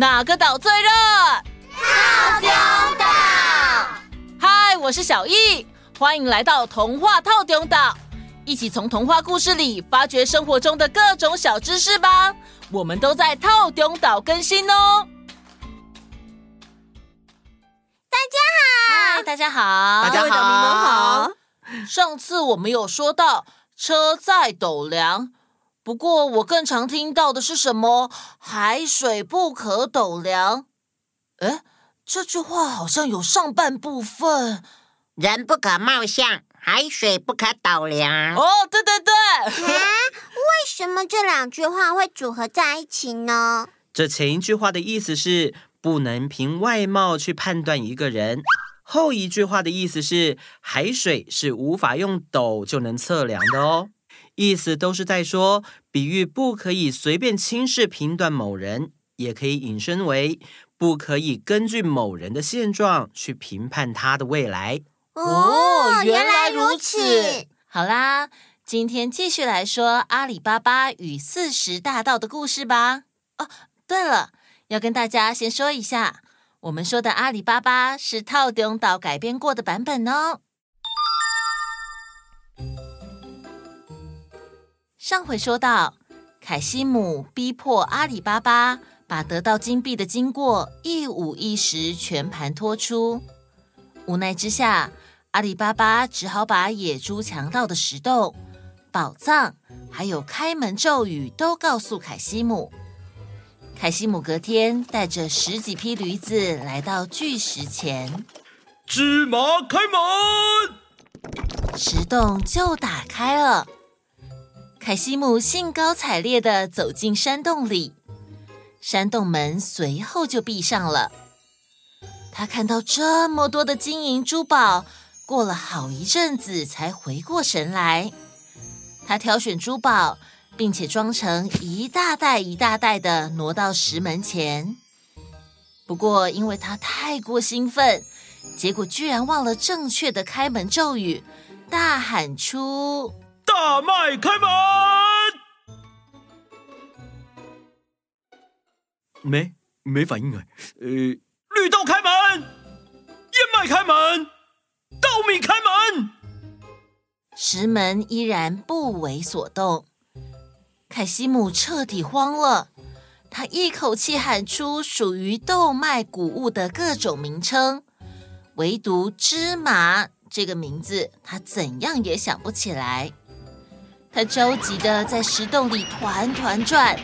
哪个岛最热？套中岛。嗨，我是小易，欢迎来到童话套中岛，一起从童话故事里发掘生活中的各种小知识吧。我们都在套中岛更新哦。大家好，嗨，大家好，大家好，你们好。上次我们有说到车载斗量。不过，我更常听到的是什么“海水不可斗量”？哎，这句话好像有上半部分“人不可貌相，海水不可斗量”。哦，对对对。啊，为什么这两句话会组合在一起呢？这前一句话的意思是不能凭外貌去判断一个人，后一句话的意思是海水是无法用斗就能测量的哦。意思都是在说，比喻不可以随便轻视评断某人，也可以引申为不可以根据某人的现状去评判他的未来。哦，原来如此。好啦，今天继续来说阿里巴巴与四十大盗的故事吧。哦，对了，要跟大家先说一下，我们说的阿里巴巴是套中岛改编过的版本哦。上回说到，凯西姆逼迫阿里巴巴把得到金币的经过一五一十全盘托出。无奈之下，阿里巴巴只好把野猪强盗的石洞、宝藏还有开门咒语都告诉凯西姆。凯西姆隔天带着十几匹驴子来到巨石前，芝麻开门，石洞就打开了。凯西姆兴高采烈地走进山洞里，山洞门随后就闭上了。他看到这么多的金银珠宝，过了好一阵子才回过神来。他挑选珠宝，并且装成一大袋一大袋的挪到石门前。不过，因为他太过兴奋，结果居然忘了正确的开门咒语，大喊出。大麦开门，没没反应啊？呃，绿豆开门，燕麦开门，稻米开门，石门依然不为所动。凯西姆彻底慌了，他一口气喊出属于豆麦谷物的各种名称，唯独芝麻这个名字，他怎样也想不起来。他着急的在石洞里团团转，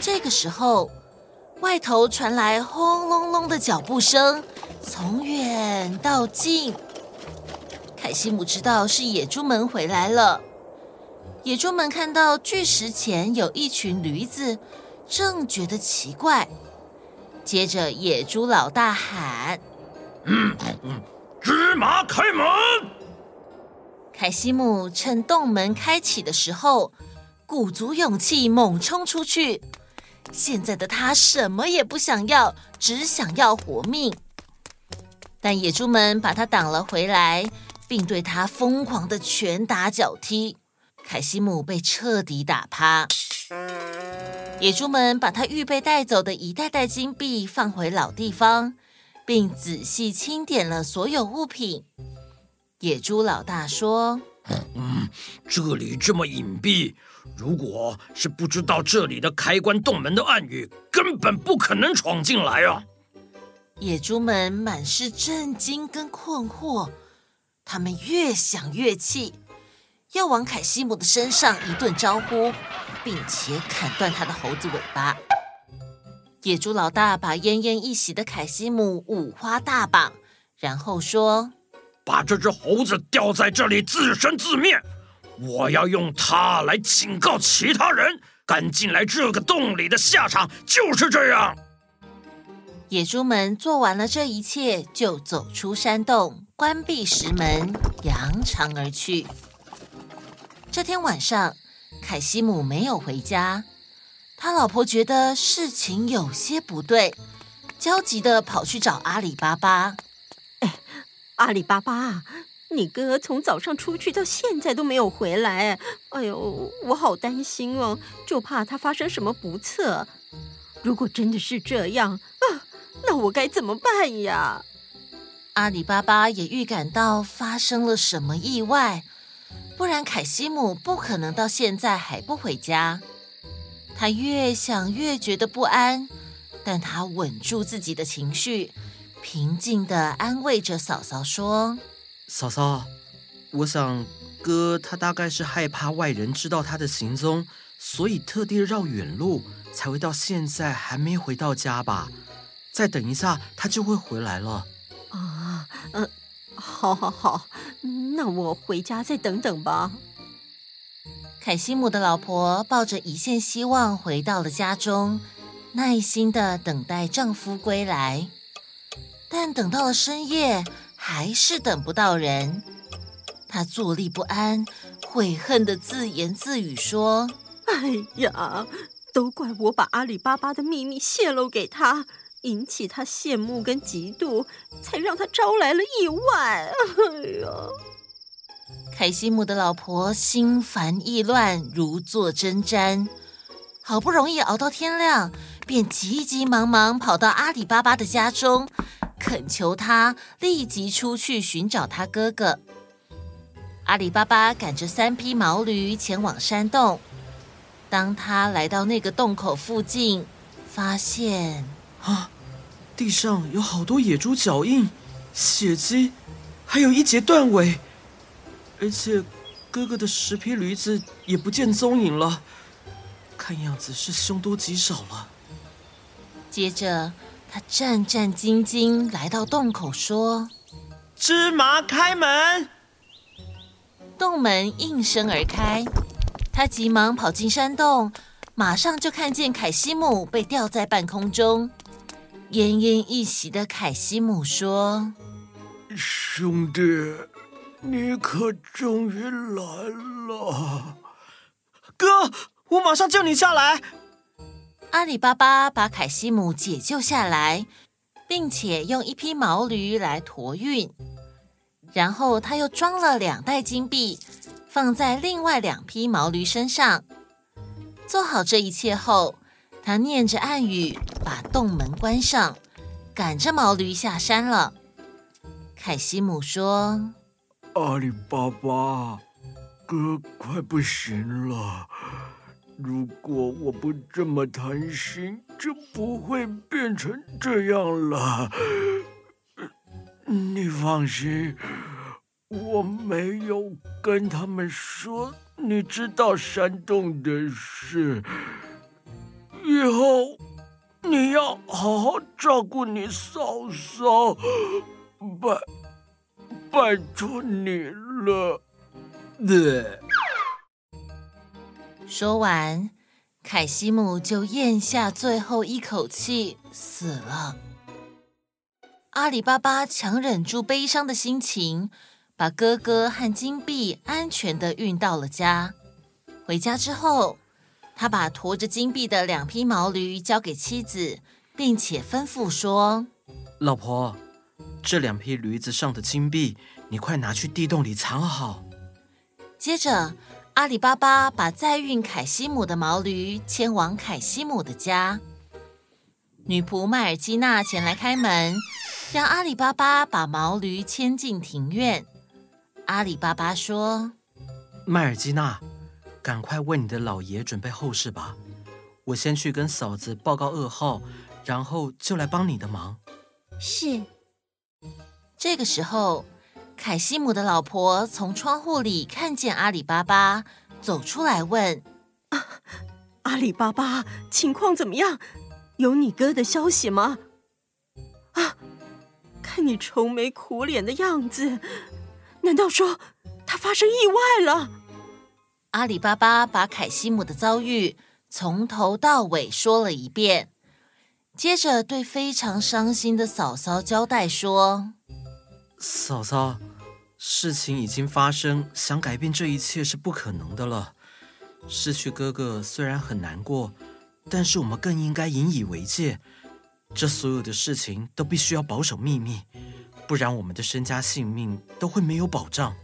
这个时候，外头传来轰隆隆的脚步声，从远到近。凯西姆知道是野猪们回来了。野猪们看到巨石前有一群驴子，正觉得奇怪。接着，野猪老大喊：“嗯嗯，芝麻开门！”凯西姆趁洞门开启的时候，鼓足勇气猛冲出去。现在的他什么也不想要，只想要活命。但野猪们把他挡了回来，并对他疯狂的拳打脚踢。凯西姆被彻底打趴。野猪们把他预备带走的一袋袋金币放回老地方，并仔细清点了所有物品。野猪老大说：“嗯，这里这么隐蔽，如果是不知道这里的开关洞门的暗语，根本不可能闯进来啊！”野猪们满是震惊跟困惑，他们越想越气，要往凯西姆的身上一顿招呼，并且砍断他的猴子尾巴。野猪老大把奄奄一息的凯西姆五花大绑，然后说。把这只猴子吊在这里自生自灭，我要用它来警告其他人，敢进来这个洞里的下场就是这样。野猪们做完了这一切，就走出山洞，关闭石门，扬长而去。这天晚上，凯西姆没有回家，他老婆觉得事情有些不对，焦急地跑去找阿里巴巴。阿里巴巴，你哥从早上出去到现在都没有回来，哎呦，我好担心哦，就怕他发生什么不测。如果真的是这样啊，那我该怎么办呀？阿里巴巴也预感到发生了什么意外，不然凯西姆不可能到现在还不回家。他越想越觉得不安，但他稳住自己的情绪，平静的安慰着嫂嫂说：“嫂嫂，我想哥他大概是害怕外人知道他的行踪，所以特地绕远路，才会到现在还没回到家吧？再等一下，他就会回来了。”啊，嗯，好，好，好，那我回家再等等吧。凯西姆的老婆抱着一线希望回到了家中，耐心的等待丈夫归来。但等到了深夜，还是等不到人。他坐立不安，悔恨的自言自语说：“哎呀，都怪我把阿里巴巴的秘密泄露给他，引起他羡慕跟嫉妒，才让他招来了意外。哎呀！”凯西姆的老婆心烦意乱，如坐针毡。好不容易熬到天亮，便急急忙忙跑到阿里巴巴的家中，恳求他立即出去寻找他哥哥。阿里巴巴赶着三匹毛驴前往山洞。当他来到那个洞口附近，发现啊，地上有好多野猪脚印、血迹，还有一截断尾。而且，哥哥的十匹驴子也不见踪影了，看样子是凶多吉少了。接着，他战战兢兢来到洞口，说：“芝麻开门！”洞门应声而开，他急忙跑进山洞，马上就看见凯西姆被吊在半空中，奄奄一息的凯西姆说：“兄弟。”你可终于来了，哥！我马上救你下来。阿里巴巴把凯西姆解救下来，并且用一匹毛驴来驮运，然后他又装了两袋金币，放在另外两匹毛驴身上。做好这一切后，他念着暗语，把洞门关上，赶着毛驴下山了。凯西姆说。阿里巴巴，哥快不行了。如果我不这么贪心，就不会变成这样了。你放心，我没有跟他们说你知道山洞的事。以后你要好好照顾你嫂嫂，拜。拜托你了。对。说完，凯西姆就咽下最后一口气，死了。阿里巴巴强忍住悲伤的心情，把哥哥和金币安全的运到了家。回家之后，他把驮着金币的两匹毛驴交给妻子，并且吩咐说：“老婆。”这两匹驴子上的金币，你快拿去地洞里藏好。接着，阿里巴巴把载运凯西姆的毛驴牵往凯西姆的家。女仆麦尔基娜前来开门，让阿里巴巴把毛驴牵进庭院。阿里巴巴说：“麦尔基娜，赶快为你的老爷准备后事吧。我先去跟嫂子报告噩耗，然后就来帮你的忙。”是。这个时候，凯西姆的老婆从窗户里看见阿里巴巴走出来，问：“啊，阿里巴巴，情况怎么样？有你哥的消息吗？”啊，看你愁眉苦脸的样子，难道说他发生意外了？阿里巴巴把凯西姆的遭遇从头到尾说了一遍，接着对非常伤心的嫂嫂交代说。嫂嫂，事情已经发生，想改变这一切是不可能的了。失去哥哥虽然很难过，但是我们更应该引以为戒。这所有的事情都必须要保守秘密，不然我们的身家性命都会没有保障。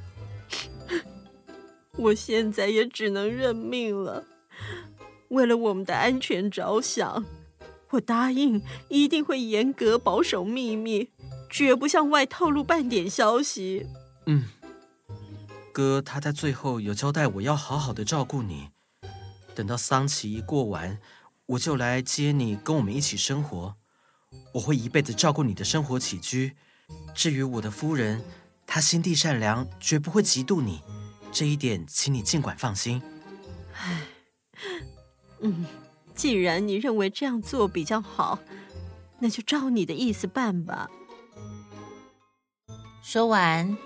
我现在也只能认命了。为了我们的安全着想，我答应一定会严格保守秘密，绝不向外透露半点消息。嗯，哥他在最后有交代我要好好的照顾你，等到丧期一过完，我就来接你，跟我们一起生活。我会一辈子照顾你的生活起居。至于我的夫人，她心地善良，绝不会嫉妒你，这一点请你尽管放心。唉，嗯。既然你认为这样做比较好，那就照你的意思办吧。说完，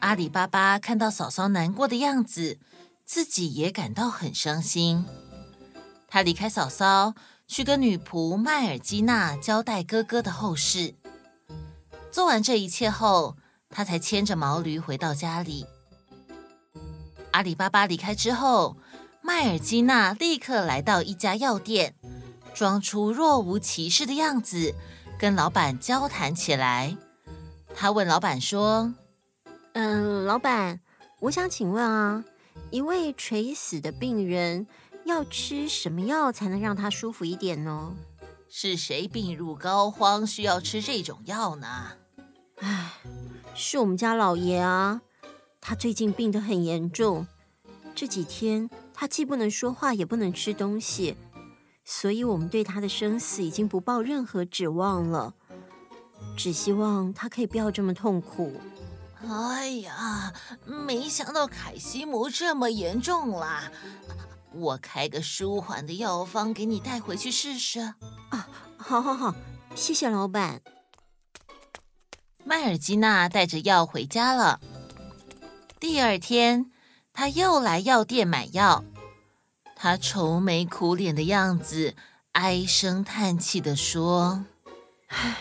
阿里巴巴看到嫂嫂难过的样子，自己也感到很伤心。他离开嫂嫂，去跟女仆麦尔基娜交代哥哥的后事。做完这一切后，他才牵着毛驴回到家里。阿里巴巴离开之后，麦尔基娜立刻来到一家药店，装出若无其事的样子，跟老板交谈起来。他问老板说：“嗯，老板，我想请问啊，一位垂死的病人要吃什么药才能让他舒服一点呢？是谁病入膏肓需要吃这种药呢？”“唉，是我们家老爷啊，他最近病得很严重，这几天。”他既不能说话，也不能吃东西，所以我们对他的生死已经不抱任何指望了。只希望他可以不要这么痛苦。哎呀，没想到凯西姆这么严重啦！我开个舒缓的药方给你带回去试试。啊，好好好，谢谢老板。麦尔基娜带着药回家了。第二天。他又来药店买药，他愁眉苦脸的样子，唉声叹气地说：“唉，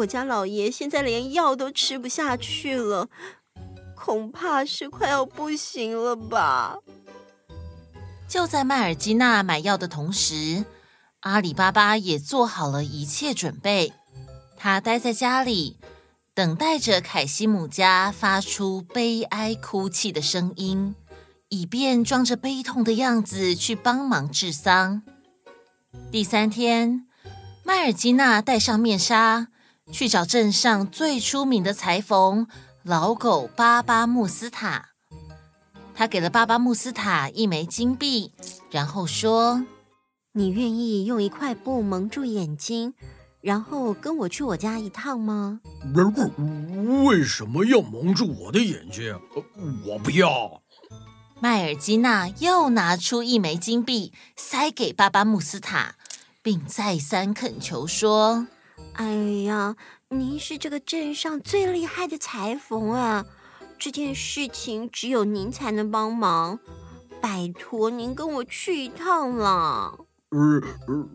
我家老爷现在连药都吃不下去了，恐怕是快要不行了吧。”就在麦尔基娜买药的同时，阿里巴巴也做好了一切准备，他待在家里。等待着凯西姆家发出悲哀哭泣的声音，以便装着悲痛的样子去帮忙治丧。第三天，麦尔基娜戴上面纱，去找镇上最出名的裁缝老狗巴巴穆斯塔。他给了巴巴穆斯塔一枚金币，然后说：“你愿意用一块布蒙住眼睛？”然后跟我去我家一趟吗？为什么要蒙住我的眼睛？我不要。麦尔基娜又拿出一枚金币塞给巴巴穆斯塔，并再三恳求说：“哎呀，您是这个镇上最厉害的裁缝啊！这件事情只有您才能帮忙，拜托您跟我去一趟啦。”呃呃，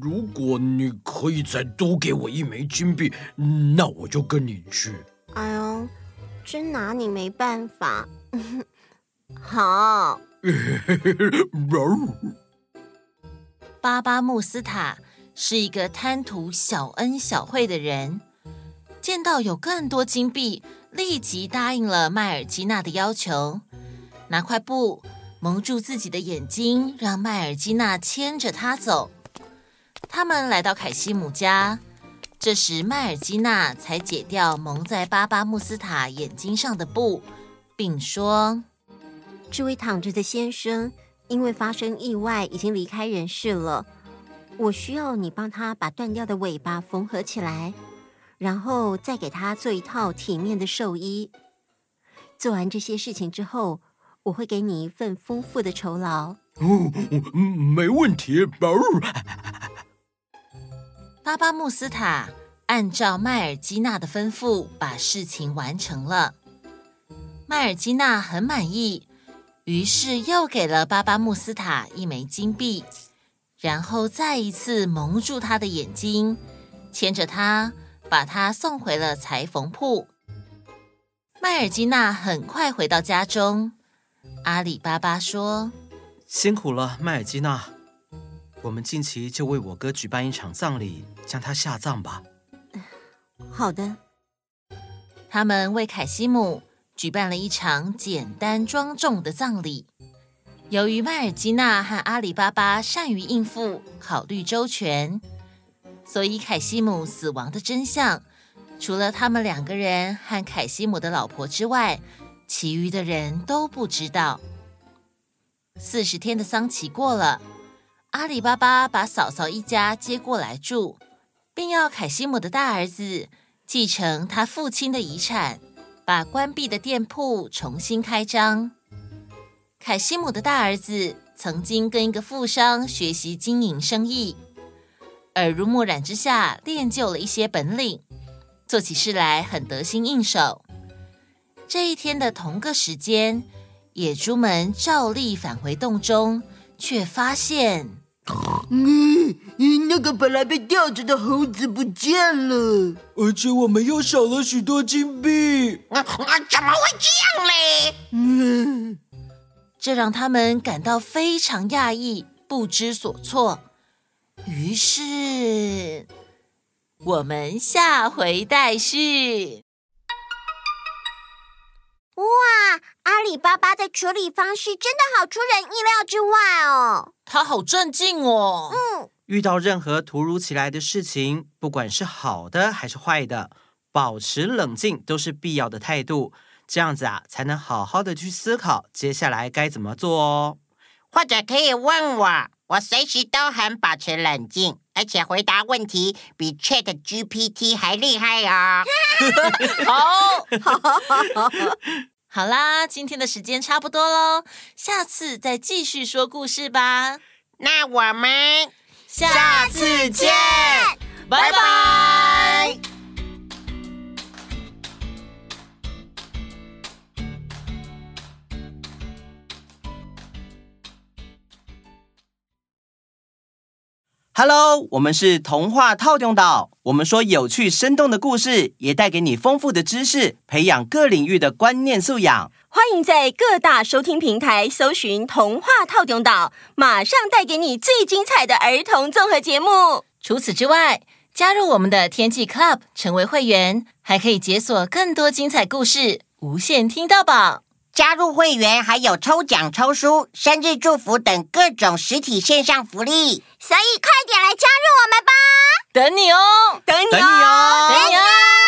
如果你可以再多给我一枚金币，那我就跟你去。哎呦，真拿你没办法。好。巴巴穆斯塔是一个贪图小恩小惠的人，见到有更多金币，立即答应了麦尔基娜的要求，拿块布。蒙住自己的眼睛，让麦尔基娜牵着他走。他们来到凯西姆家，这时麦尔基娜才解掉蒙在巴巴穆斯塔眼睛上的布，并说：“这位躺着的先生因为发生意外，已经离开人世了。我需要你帮他把断掉的尾巴缝合起来，然后再给他做一套体面的寿衣。做完这些事情之后。”我会给你一份丰富的酬劳。哦，没问题。巴巴穆斯塔按照麦尔基娜的吩咐把事情完成了。麦尔基娜很满意，于是又给了巴巴穆斯塔一枚金币，然后再一次蒙住他的眼睛，牵着他把他送回了裁缝铺。麦尔基娜很快回到家中。阿里巴巴说：“辛苦了，麦尔基娜。我们近期就为我哥举办一场葬礼，将他下葬吧。”好的。他们为凯西姆举办了一场简单庄重的葬礼，由于麦尔基纳和阿里巴巴善于应付、考虑周全，所以凯西姆死亡的真相，除了他们两个人和凯西姆的老婆之外，其余的人都不知道。四十天的丧期过了，阿里巴巴把嫂嫂一家接过来住，并要凯西姆的大儿子继承他父亲的遗产，把关闭的店铺重新开张。凯西姆的大儿子曾经跟一个富商学习经营生意，耳濡目染之下练就了一些本领，做起事来很得心应手。这一天的同个时间，野猪们照例返回洞中，却发现，嗯，那个本来被吊着的猴子不见了，而且我们又少了许多金币。啊啊，怎么会这样嘞？嗯，这让他们感到非常讶异，不知所措。于是，我们下回待续。哇，阿里巴巴的处理方式真的好出人意料之外哦！他好镇静哦。嗯，遇到任何突如其来的事情，不管是好的还是坏的，保持冷静都是必要的态度。这样子啊，才能好好的去思考接下来该怎么做哦。或者可以问我，我随时都很保持冷静，而且回答问题比 Chat GPT 还厉害哦。好，好，好啦，今天的时间差不多喽，下次再继续说故事吧。那我们下次见，拜拜。Hello，我们是童话套中岛。我们说有趣生动的故事，也带给你丰富的知识，培养各领域的观念素养。欢迎在各大收听平台搜寻“童话套中岛”，马上带给你最精彩的儿童综合节目。除此之外，加入我们的天气 Club 成为会员，还可以解锁更多精彩故事，无限听到饱。加入会员还有抽奖、抽书、生日祝福等各种实体线上福利，所以快点来加入我们吧！等你哦，等你哦，等你哦，等你哦。